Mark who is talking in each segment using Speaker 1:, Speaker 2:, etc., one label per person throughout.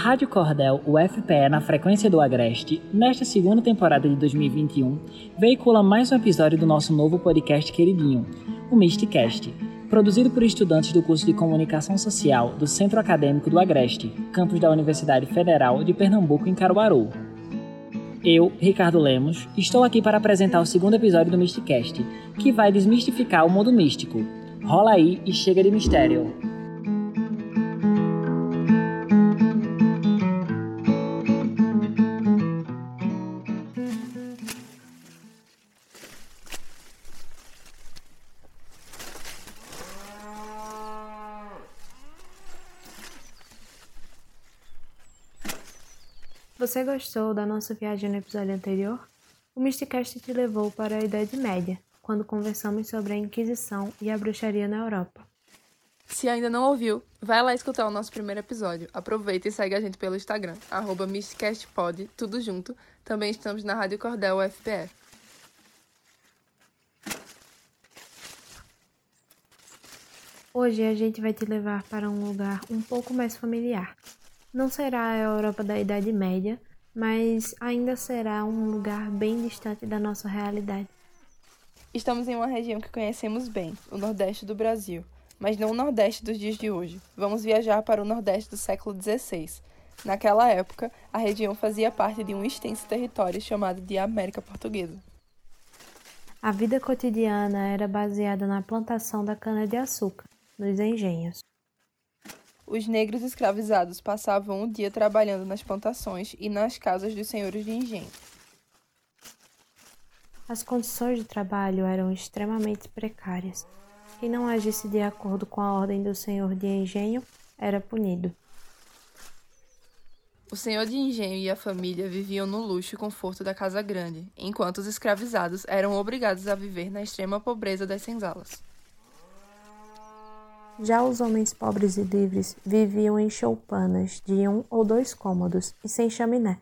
Speaker 1: Rádio Cordel, o FPE na frequência do Agreste, nesta segunda temporada de 2021, veicula mais um episódio do nosso novo podcast queridinho, o Misticast, produzido por estudantes do curso de Comunicação Social do Centro Acadêmico do Agreste, campus da Universidade Federal de Pernambuco em Caruaru. Eu, Ricardo Lemos, estou aqui para apresentar o segundo episódio do Misticast, que vai desmistificar o mundo místico. Rola aí e chega de mistério.
Speaker 2: Você gostou da nossa viagem no episódio anterior? O Mysticast te levou para a Idade Média, quando conversamos sobre a Inquisição e a bruxaria na Europa.
Speaker 3: Se ainda não ouviu, vai lá escutar o nosso primeiro episódio. Aproveita e segue a gente pelo Instagram, arroba MysticastPod, tudo junto. Também estamos na Rádio Cordel UFPE.
Speaker 2: Hoje a gente vai te levar para um lugar um pouco mais familiar, não será a Europa da Idade Média, mas ainda será um lugar bem distante da nossa realidade.
Speaker 3: Estamos em uma região que conhecemos bem, o Nordeste do Brasil, mas não o Nordeste dos dias de hoje. Vamos viajar para o Nordeste do século XVI. Naquela época, a região fazia parte de um extenso território chamado de América Portuguesa.
Speaker 2: A vida cotidiana era baseada na plantação da cana-de-açúcar, nos engenhos.
Speaker 3: Os negros escravizados passavam o dia trabalhando nas plantações e nas casas dos senhores de engenho.
Speaker 2: As condições de trabalho eram extremamente precárias. Quem não agisse de acordo com a ordem do senhor de engenho era punido.
Speaker 3: O senhor de engenho e a família viviam no luxo e conforto da casa grande, enquanto os escravizados eram obrigados a viver na extrema pobreza das senzalas.
Speaker 2: Já os homens pobres e livres viviam em choupanas de um ou dois cômodos e sem chaminé.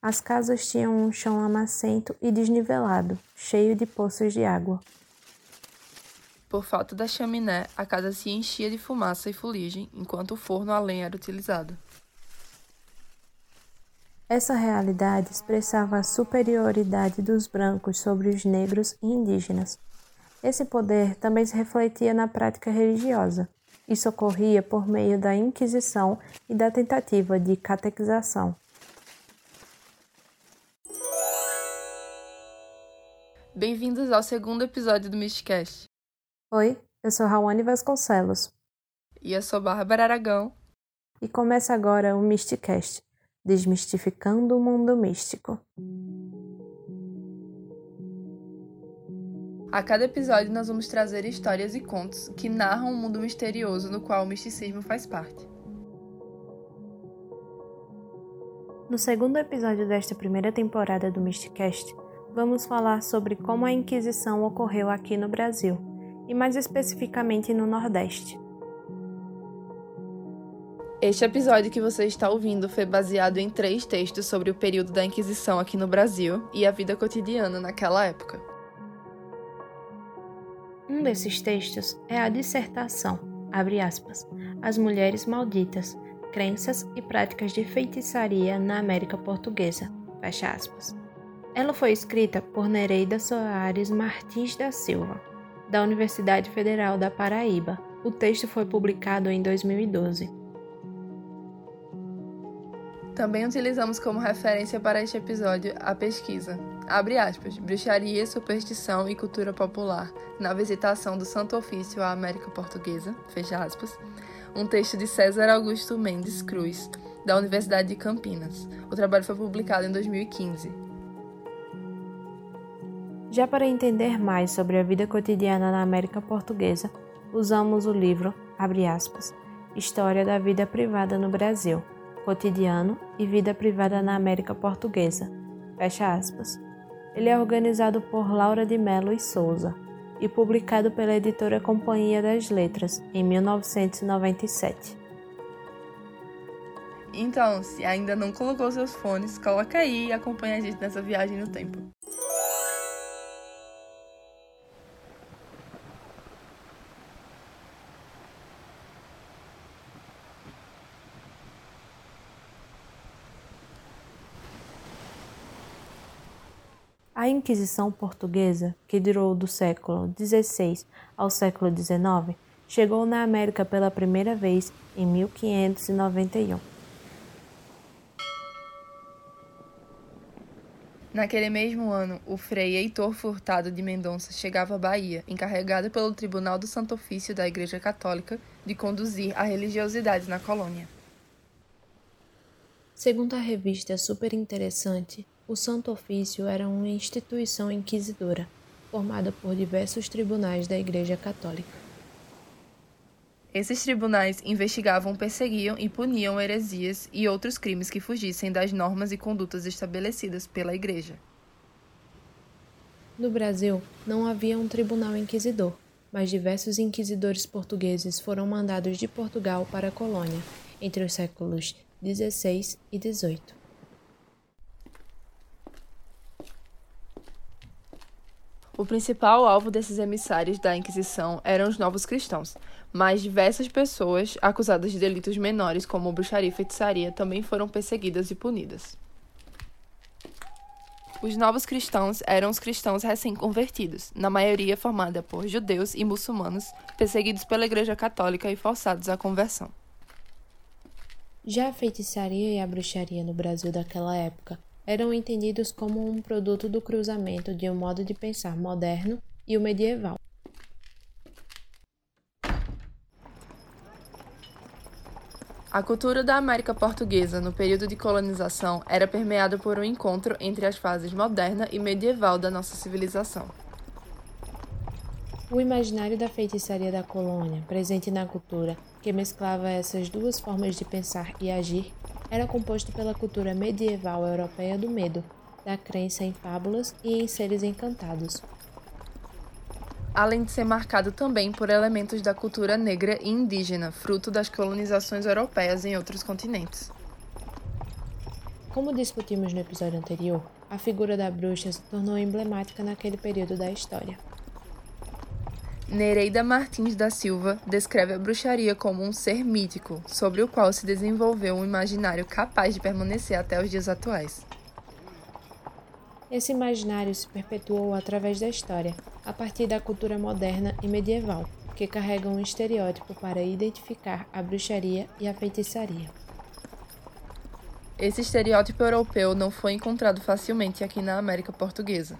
Speaker 2: As casas tinham um chão lamacento e desnivelado, cheio de poças de água.
Speaker 3: Por falta da chaminé, a casa se enchia de fumaça e fuligem, enquanto o forno a lenha era utilizado.
Speaker 2: Essa realidade expressava a superioridade dos brancos sobre os negros e indígenas, esse poder também se refletia na prática religiosa. Isso ocorria por meio da Inquisição e da tentativa de catequização.
Speaker 3: Bem-vindos ao segundo episódio do Mysticast.
Speaker 2: Oi, eu sou Rawane Vasconcelos.
Speaker 3: E eu sou Bárbara Aragão.
Speaker 2: E começa agora o Mysticast, desmistificando o mundo místico.
Speaker 3: A cada episódio, nós vamos trazer histórias e contos que narram um mundo misterioso no qual o misticismo faz parte.
Speaker 2: No segundo episódio desta primeira temporada do Mysticast, vamos falar sobre como a Inquisição ocorreu aqui no Brasil, e mais especificamente no Nordeste.
Speaker 3: Este episódio que você está ouvindo foi baseado em três textos sobre o período da Inquisição aqui no Brasil e a vida cotidiana naquela época.
Speaker 2: Um desses textos é a dissertação, abre aspas, As Mulheres Malditas, Crenças e Práticas de Feitiçaria na América Portuguesa, fecha aspas. Ela foi escrita por Nereida Soares Martins da Silva, da Universidade Federal da Paraíba. O texto foi publicado em 2012.
Speaker 3: Também utilizamos como referência para este episódio a pesquisa, abre aspas, bruxaria, superstição e cultura popular, na visitação do Santo Ofício à América Portuguesa, fecha aspas, um texto de César Augusto Mendes Cruz, da Universidade de Campinas. O trabalho foi publicado em 2015.
Speaker 2: Já para entender mais sobre a vida cotidiana na América Portuguesa, usamos o livro, abre aspas, História da Vida Privada no Brasil, cotidiano e vida privada na América Portuguesa. Fecha aspas. Ele é organizado por Laura de Mello e Souza e publicado pela editora Companhia das Letras em 1997.
Speaker 3: Então, se ainda não colocou seus fones, coloca aí e acompanha a gente nessa viagem no tempo.
Speaker 2: A Inquisição Portuguesa, que durou do século XVI ao século XIX, chegou na América pela primeira vez em 1591.
Speaker 3: Naquele mesmo ano, o frei Heitor Furtado de Mendonça chegava à Bahia, encarregado pelo Tribunal do Santo Ofício da Igreja Católica de conduzir a religiosidade na colônia.
Speaker 2: Segundo a revista Super Interessante, o Santo Ofício era uma instituição inquisidora, formada por diversos tribunais da Igreja Católica.
Speaker 3: Esses tribunais investigavam, perseguiam e puniam heresias e outros crimes que fugissem das normas e condutas estabelecidas pela Igreja.
Speaker 2: No Brasil, não havia um tribunal inquisidor, mas diversos inquisidores portugueses foram mandados de Portugal para a colônia entre os séculos 16 e 18.
Speaker 3: O principal alvo desses emissários da Inquisição eram os novos cristãos, mas diversas pessoas acusadas de delitos menores, como bruxaria e feitiçaria, também foram perseguidas e punidas. Os novos cristãos eram os cristãos recém-convertidos, na maioria formada por judeus e muçulmanos, perseguidos pela Igreja Católica e forçados à conversão.
Speaker 2: Já a feitiçaria e a bruxaria no Brasil daquela época eram entendidos como um produto do cruzamento de um modo de pensar moderno e o medieval.
Speaker 3: A cultura da América Portuguesa no período de colonização era permeada por um encontro entre as fases moderna e medieval da nossa civilização.
Speaker 2: O imaginário da feitiçaria da colônia, presente na cultura, que mesclava essas duas formas de pensar e agir, era composto pela cultura medieval europeia do medo, da crença em fábulas e em seres encantados.
Speaker 3: Além de ser marcado também por elementos da cultura negra e indígena, fruto das colonizações europeias em outros continentes.
Speaker 2: Como discutimos no episódio anterior, a figura da bruxa se tornou emblemática naquele período da história.
Speaker 3: Nereida Martins da Silva descreve a bruxaria como um ser mítico, sobre o qual se desenvolveu um imaginário capaz de permanecer até os dias atuais.
Speaker 2: Esse imaginário se perpetuou através da história, a partir da cultura moderna e medieval, que carrega um estereótipo para identificar a bruxaria e a feitiçaria.
Speaker 3: Esse estereótipo europeu não foi encontrado facilmente aqui na América Portuguesa.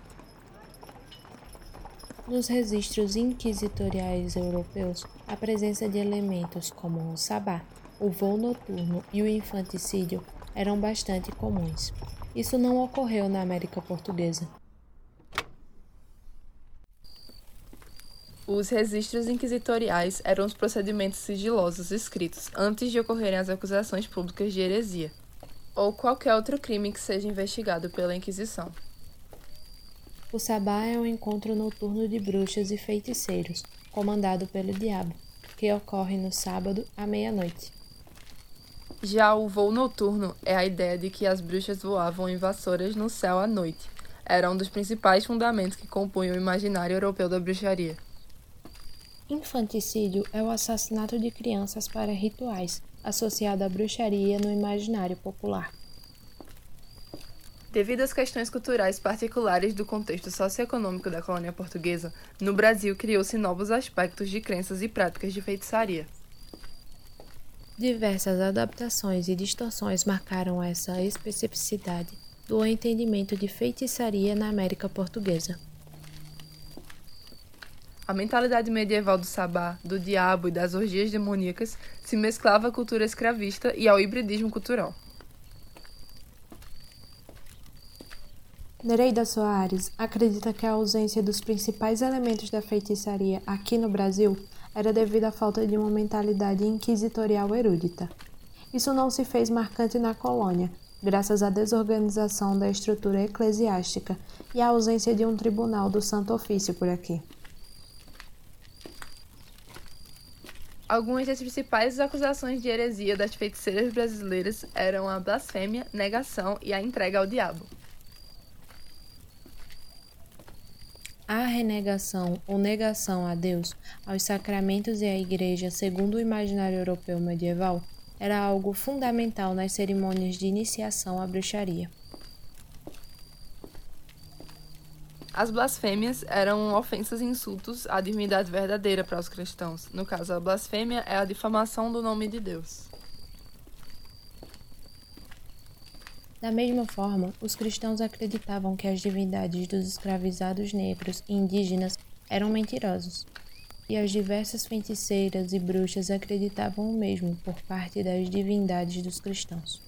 Speaker 2: Nos registros inquisitoriais europeus, a presença de elementos como o sabá, o voo noturno e o infanticídio eram bastante comuns. Isso não ocorreu na América Portuguesa.
Speaker 3: Os registros inquisitoriais eram os procedimentos sigilosos escritos antes de ocorrerem as acusações públicas de heresia, ou qualquer outro crime que seja investigado pela Inquisição.
Speaker 2: O sabá é um encontro noturno de bruxas e feiticeiros, comandado pelo diabo, que ocorre no sábado à meia-noite.
Speaker 3: Já o voo noturno é a ideia de que as bruxas voavam em vassouras no céu à noite. Era um dos principais fundamentos que compunham o imaginário europeu da bruxaria.
Speaker 2: Infanticídio é o assassinato de crianças para rituais, associado à bruxaria no imaginário popular.
Speaker 3: Devido às questões culturais particulares do contexto socioeconômico da colônia portuguesa, no Brasil criou-se novos aspectos de crenças e práticas de feitiçaria.
Speaker 2: Diversas adaptações e distorções marcaram essa especificidade do entendimento de feitiçaria na América Portuguesa.
Speaker 3: A mentalidade medieval do sabá, do diabo e das orgias demoníacas se mesclava à cultura escravista e ao hibridismo cultural.
Speaker 2: Nereida Soares acredita que a ausência dos principais elementos da feitiçaria aqui no Brasil era devido à falta de uma mentalidade inquisitorial erudita. Isso não se fez marcante na colônia, graças à desorganização da estrutura eclesiástica e à ausência de um tribunal do Santo Ofício por aqui.
Speaker 3: Algumas das principais acusações de heresia das feiticeiras brasileiras eram a blasfêmia, negação e a entrega ao diabo.
Speaker 2: A renegação ou negação a Deus, aos sacramentos e à Igreja, segundo o imaginário europeu medieval, era algo fundamental nas cerimônias de iniciação à bruxaria.
Speaker 3: As blasfêmias eram ofensas e insultos à divindade verdadeira para os cristãos. No caso, a blasfêmia é a difamação do nome de Deus.
Speaker 2: Da mesma forma, os cristãos acreditavam que as divindades dos escravizados negros e indígenas eram mentirosos. E as diversas feiticeiras e bruxas acreditavam o mesmo por parte das divindades dos cristãos.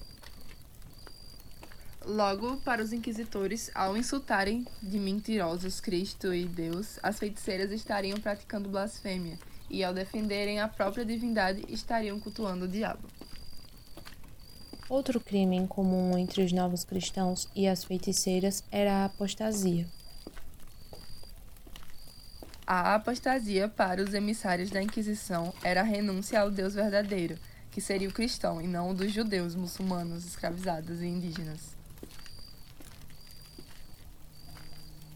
Speaker 3: Logo, para os inquisitores, ao insultarem de mentirosos Cristo e Deus, as feiticeiras estariam praticando blasfêmia, e ao defenderem a própria divindade, estariam cultuando o diabo.
Speaker 2: Outro crime comum entre os novos cristãos e as feiticeiras era a apostasia.
Speaker 3: A apostasia para os emissários da Inquisição era a renúncia ao Deus verdadeiro, que seria o cristão e não o dos judeus, muçulmanos, escravizados e indígenas.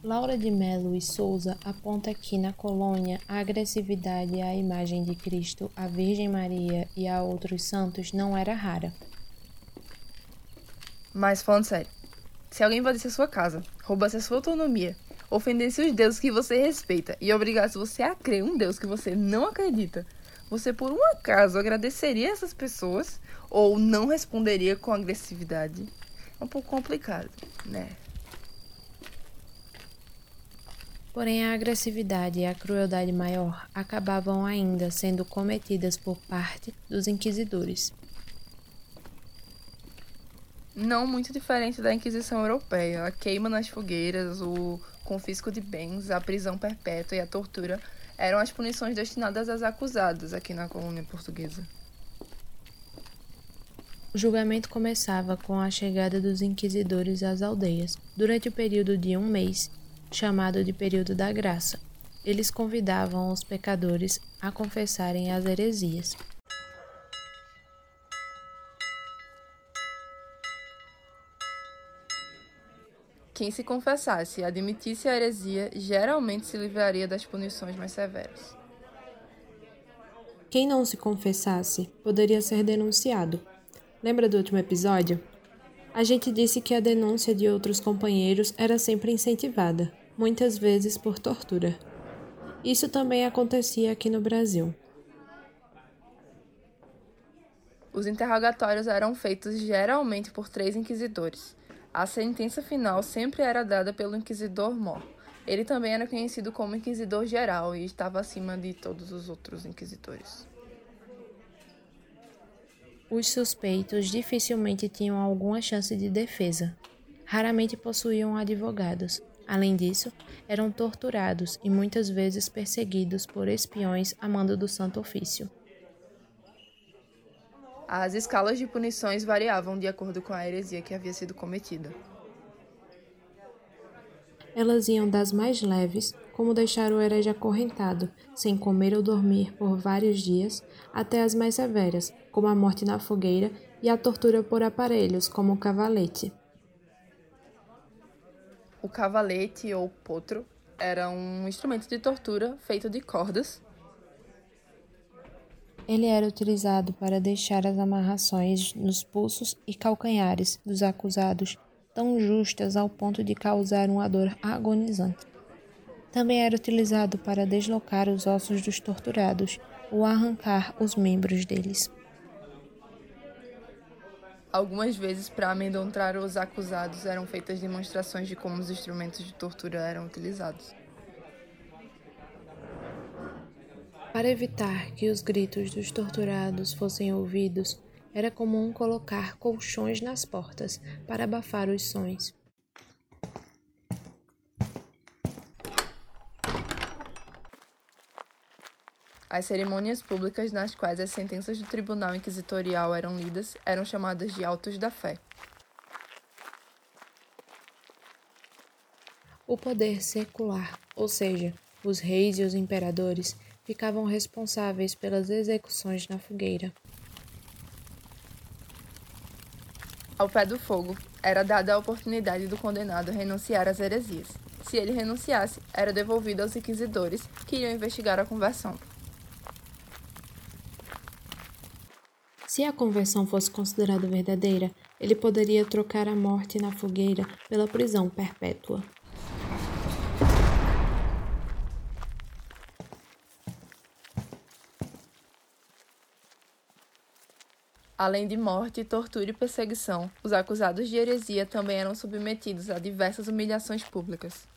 Speaker 2: Laura de Melo e Souza aponta que na colônia a agressividade à imagem de Cristo, à Virgem Maria e a outros santos não era rara.
Speaker 3: Mas falando sério, se alguém invadisse a sua casa, roubasse a sua autonomia, ofendesse os deuses que você respeita e obrigasse você a crer um Deus que você não acredita, você por um acaso agradeceria essas pessoas ou não responderia com agressividade? É um pouco complicado, né?
Speaker 2: Porém, a agressividade e a crueldade maior acabavam ainda sendo cometidas por parte dos inquisidores.
Speaker 3: Não muito diferente da Inquisição Europeia. A queima nas fogueiras, o confisco de bens, a prisão perpétua e a tortura eram as punições destinadas aos acusados aqui na colônia portuguesa.
Speaker 2: O julgamento começava com a chegada dos inquisidores às aldeias. Durante o período de um mês, chamado de período da graça. Eles convidavam os pecadores a confessarem as heresias.
Speaker 3: Quem se confessasse e admitisse a heresia geralmente se livraria das punições mais severas.
Speaker 2: Quem não se confessasse poderia ser denunciado. Lembra do último episódio? A gente disse que a denúncia de outros companheiros era sempre incentivada, muitas vezes por tortura. Isso também acontecia aqui no Brasil.
Speaker 3: Os interrogatórios eram feitos geralmente por três inquisidores. A sentença final sempre era dada pelo inquisidor mor. Ele também era conhecido como inquisidor geral e estava acima de todos os outros inquisidores.
Speaker 2: Os suspeitos dificilmente tinham alguma chance de defesa. Raramente possuíam advogados. Além disso, eram torturados e muitas vezes perseguidos por espiões a mando do Santo Ofício.
Speaker 3: As escalas de punições variavam de acordo com a heresia que havia sido cometida.
Speaker 2: Elas iam das mais leves, como deixar o herege acorrentado, sem comer ou dormir por vários dias, até as mais severas, como a morte na fogueira e a tortura por aparelhos, como o cavalete.
Speaker 3: O cavalete ou potro era um instrumento de tortura feito de cordas.
Speaker 2: Ele era utilizado para deixar as amarrações nos pulsos e calcanhares dos acusados tão justas ao ponto de causar uma dor agonizante. Também era utilizado para deslocar os ossos dos torturados ou arrancar os membros deles.
Speaker 3: Algumas vezes, para amedrontar os acusados, eram feitas demonstrações de como os instrumentos de tortura eram utilizados.
Speaker 2: Para evitar que os gritos dos torturados fossem ouvidos, era comum colocar colchões nas portas para abafar os sons.
Speaker 3: As cerimônias públicas nas quais as sentenças do tribunal inquisitorial eram lidas eram chamadas de autos da fé.
Speaker 2: O poder secular, ou seja, os reis e os imperadores, ficavam responsáveis pelas execuções na fogueira.
Speaker 3: Ao pé do fogo, era dada a oportunidade do condenado renunciar às heresias. Se ele renunciasse, era devolvido aos inquisidores, que iriam investigar a conversão.
Speaker 2: Se a conversão fosse considerada verdadeira, ele poderia trocar a morte na fogueira pela prisão perpétua.
Speaker 3: Além de morte, tortura e perseguição, os acusados de heresia também eram submetidos a diversas humilhações públicas.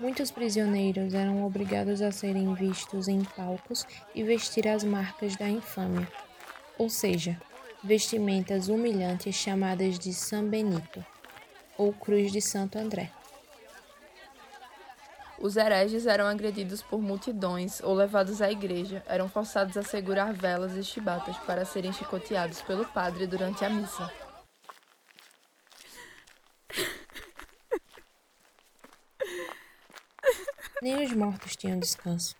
Speaker 2: Muitos prisioneiros eram obrigados a serem vistos em palcos e vestir as marcas da infâmia, ou seja, vestimentas humilhantes chamadas de San Benito ou Cruz de Santo André.
Speaker 3: Os hereges eram agredidos por multidões ou levados à igreja, eram forçados a segurar velas e chibatas para serem chicoteados pelo padre durante a missa.
Speaker 2: Nem os mortos tinham descanso.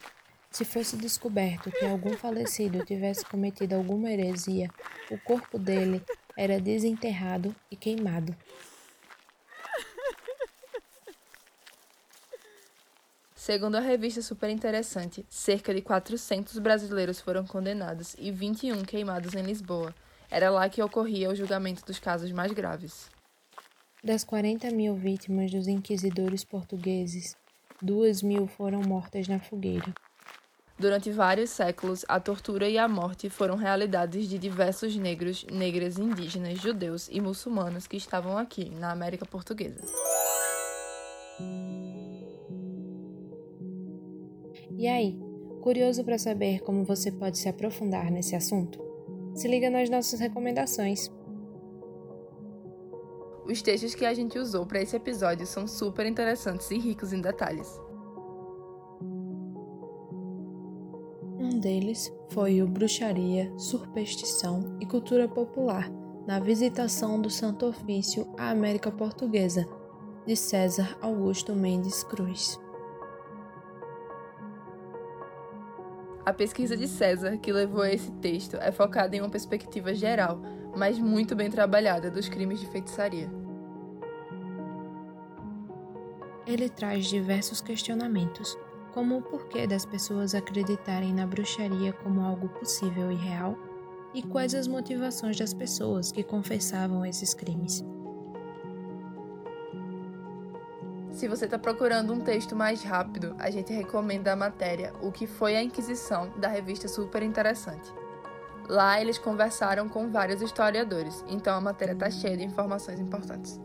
Speaker 2: Se fosse descoberto que algum falecido tivesse cometido alguma heresia, o corpo dele era desenterrado e queimado.
Speaker 3: Segundo a revista Super Interessante, cerca de 400 brasileiros foram condenados e 21 queimados em Lisboa. Era lá que ocorria o julgamento dos casos mais graves.
Speaker 2: Das 40 mil vítimas dos inquisidores portugueses, duas mil foram mortas na fogueira.
Speaker 3: Durante vários séculos, a tortura e a morte foram realidades de diversos negros, negras, indígenas, judeus e muçulmanos que estavam aqui, na América Portuguesa.
Speaker 2: E aí, curioso para saber como você pode se aprofundar nesse assunto? Se liga nas nossas recomendações.
Speaker 3: Os textos que a gente usou para esse episódio são super interessantes e ricos em detalhes.
Speaker 2: Um deles foi o Bruxaria, Superstição e Cultura Popular na Visitação do Santo Ofício à América Portuguesa, de César Augusto Mendes Cruz.
Speaker 3: A pesquisa de César, que levou a esse texto, é focada em uma perspectiva geral, mas muito bem trabalhada, dos crimes de feitiçaria.
Speaker 2: Ele traz diversos questionamentos, como o porquê das pessoas acreditarem na bruxaria como algo possível e real, e quais as motivações das pessoas que confessavam esses crimes.
Speaker 3: Se você está procurando um texto mais rápido, a gente recomenda a matéria O que foi a Inquisição, da revista Super Interessante. Lá eles conversaram com vários historiadores, então a matéria está cheia de informações importantes.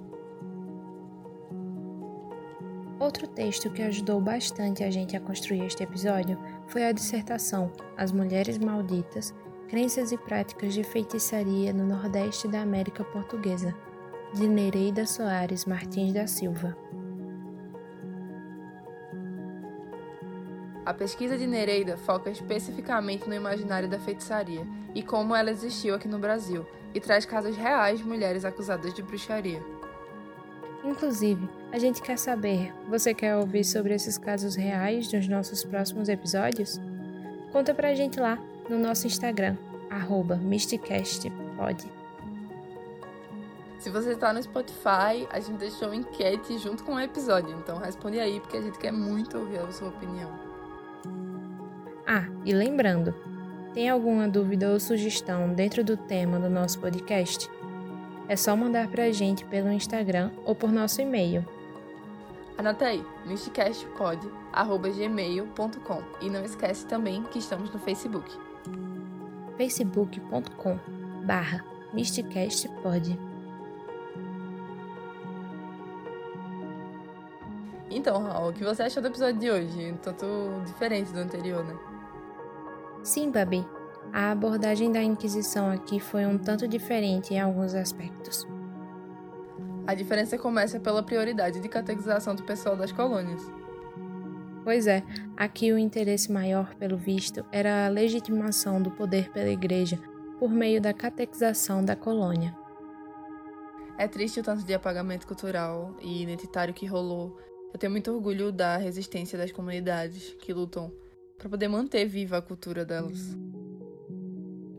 Speaker 2: Outro texto que ajudou bastante a gente a construir este episódio foi a dissertação As Mulheres Malditas Crenças e Práticas de Feitiçaria no Nordeste da América Portuguesa, de Nereida Soares Martins da Silva.
Speaker 3: A pesquisa de Nereida foca especificamente no imaginário da feitiçaria e como ela existiu aqui no Brasil, e traz casos reais de mulheres acusadas de bruxaria.
Speaker 2: Inclusive, a gente quer saber, você quer ouvir sobre esses casos reais nos nossos próximos episódios? Conta pra gente lá no nosso Instagram, arroba mysticastpod.
Speaker 3: Se você está no Spotify, a gente deixou enquete junto com o episódio, então responde aí porque a gente quer muito ouvir a sua opinião.
Speaker 2: Ah, e lembrando, tem alguma dúvida ou sugestão dentro do tema do nosso podcast? É só mandar pra gente pelo Instagram ou por nosso e-mail.
Speaker 3: Anota aí, mysticastpod.gmail.com e não esquece também que estamos no Facebook.
Speaker 2: facebook.com barra mysticastpod
Speaker 3: Então, Raul, o que você achou do episódio de hoje? Tanto diferente do anterior, né?
Speaker 2: Sim, Babi. A abordagem da Inquisição aqui foi um tanto diferente em alguns aspectos.
Speaker 3: A diferença começa pela prioridade de catequização do pessoal das colônias.
Speaker 2: Pois é, aqui o interesse maior, pelo visto, era a legitimação do poder pela Igreja por meio da catequização da colônia.
Speaker 3: É triste o tanto de apagamento cultural e identitário que rolou. Eu tenho muito orgulho da resistência das comunidades que lutam para poder manter viva a cultura delas.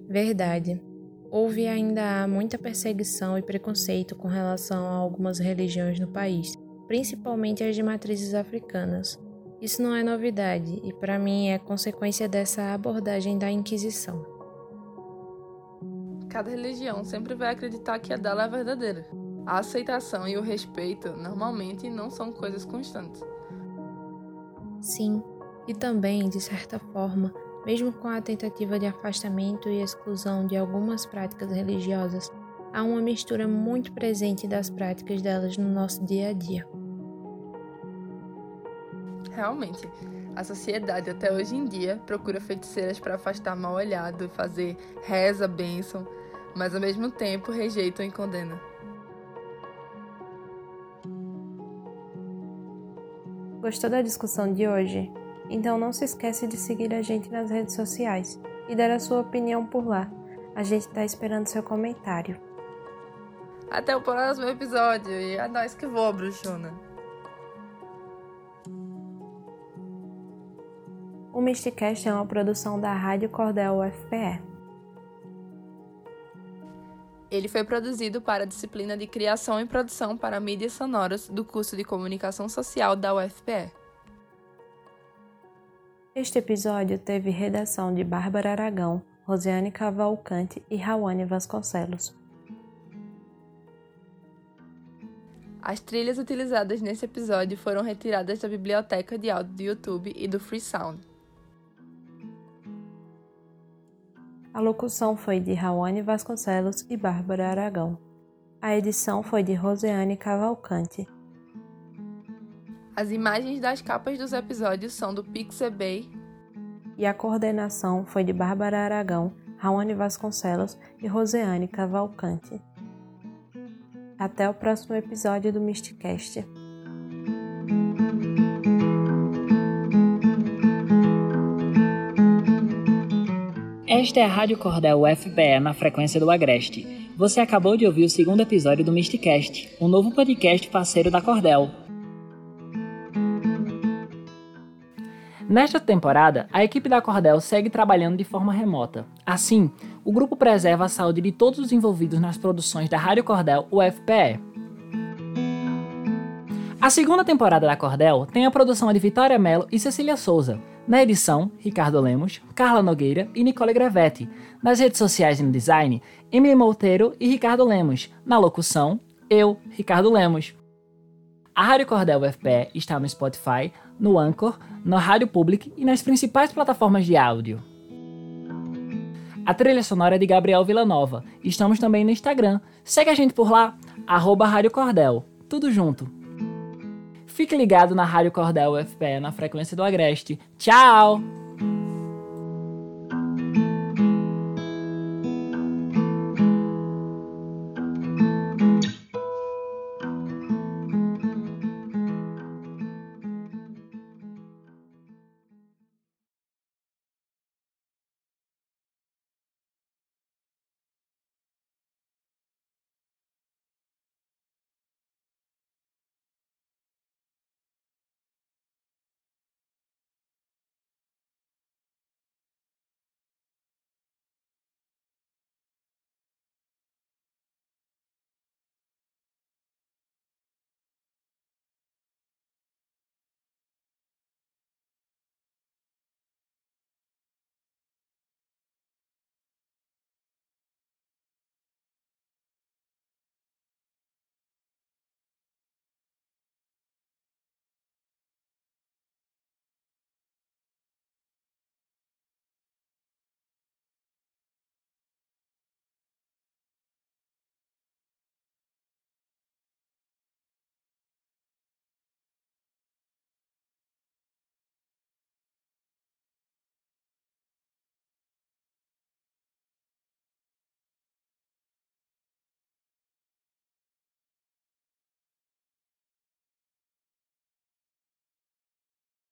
Speaker 2: Verdade. Houve e ainda há muita perseguição e preconceito com relação a algumas religiões no país, principalmente as de matrizes africanas. Isso não é novidade e, para mim, é consequência dessa abordagem da Inquisição.
Speaker 3: Cada religião sempre vai acreditar que a dela é verdadeira. A aceitação e o respeito normalmente não são coisas constantes.
Speaker 2: Sim, e também, de certa forma, mesmo com a tentativa de afastamento e exclusão de algumas práticas religiosas, há uma mistura muito presente das práticas delas no nosso dia a dia.
Speaker 3: Realmente, a sociedade até hoje em dia procura feiticeiras para afastar mal olhado, fazer reza, bênção, mas ao mesmo tempo rejeitam e condenam.
Speaker 2: Gostou da discussão de hoje? Então não se esquece de seguir a gente nas redes sociais e dar a sua opinião por lá. A gente está esperando seu comentário.
Speaker 3: Até o próximo episódio e é nóis que voa, bruxona.
Speaker 2: O Mysticast é uma produção da Rádio Cordel UFPE.
Speaker 3: Ele foi produzido para a disciplina de Criação e Produção para Mídias Sonoras do curso de Comunicação Social da UFPE.
Speaker 2: Este episódio teve redação de Bárbara Aragão, Rosiane Cavalcante e Rawane Vasconcelos.
Speaker 3: As trilhas utilizadas nesse episódio foram retiradas da biblioteca de áudio do YouTube e do Freesound.
Speaker 2: A locução foi de Rawane Vasconcelos e Bárbara Aragão. A edição foi de Rosiane Cavalcante.
Speaker 3: As imagens das capas dos episódios são do Pixabay.
Speaker 2: E a coordenação foi de Bárbara Aragão, Rawane Vasconcelos e Rosiane Cavalcante. Até o próximo episódio do Mysticast.
Speaker 1: Esta é a Rádio Cordel UFPE na frequência do Agreste. Você acabou de ouvir o segundo episódio do Mysticast, um novo podcast parceiro da Cordel. Nesta temporada, a equipe da Cordel segue trabalhando de forma remota. Assim, o grupo preserva a saúde de todos os envolvidos nas produções da Rádio Cordel UFPE. A segunda temporada da Cordel tem a produção de Vitória Mello e Cecília Souza. Na edição, Ricardo Lemos, Carla Nogueira e Nicole Grevetti. Nas redes sociais e no design, Emily Monteiro e Ricardo Lemos. Na locução, eu, Ricardo Lemos. A Rádio Cordel UFPE está no Spotify, no Anchor, na Rádio Public e nas principais plataformas de áudio. A trilha sonora é de Gabriel Villanova. Estamos também no Instagram. Segue a gente por lá, arroba Rádio Cordel. Tudo junto. Fique ligado na Rádio Cordel UFPE na frequência do Agreste. Tchau!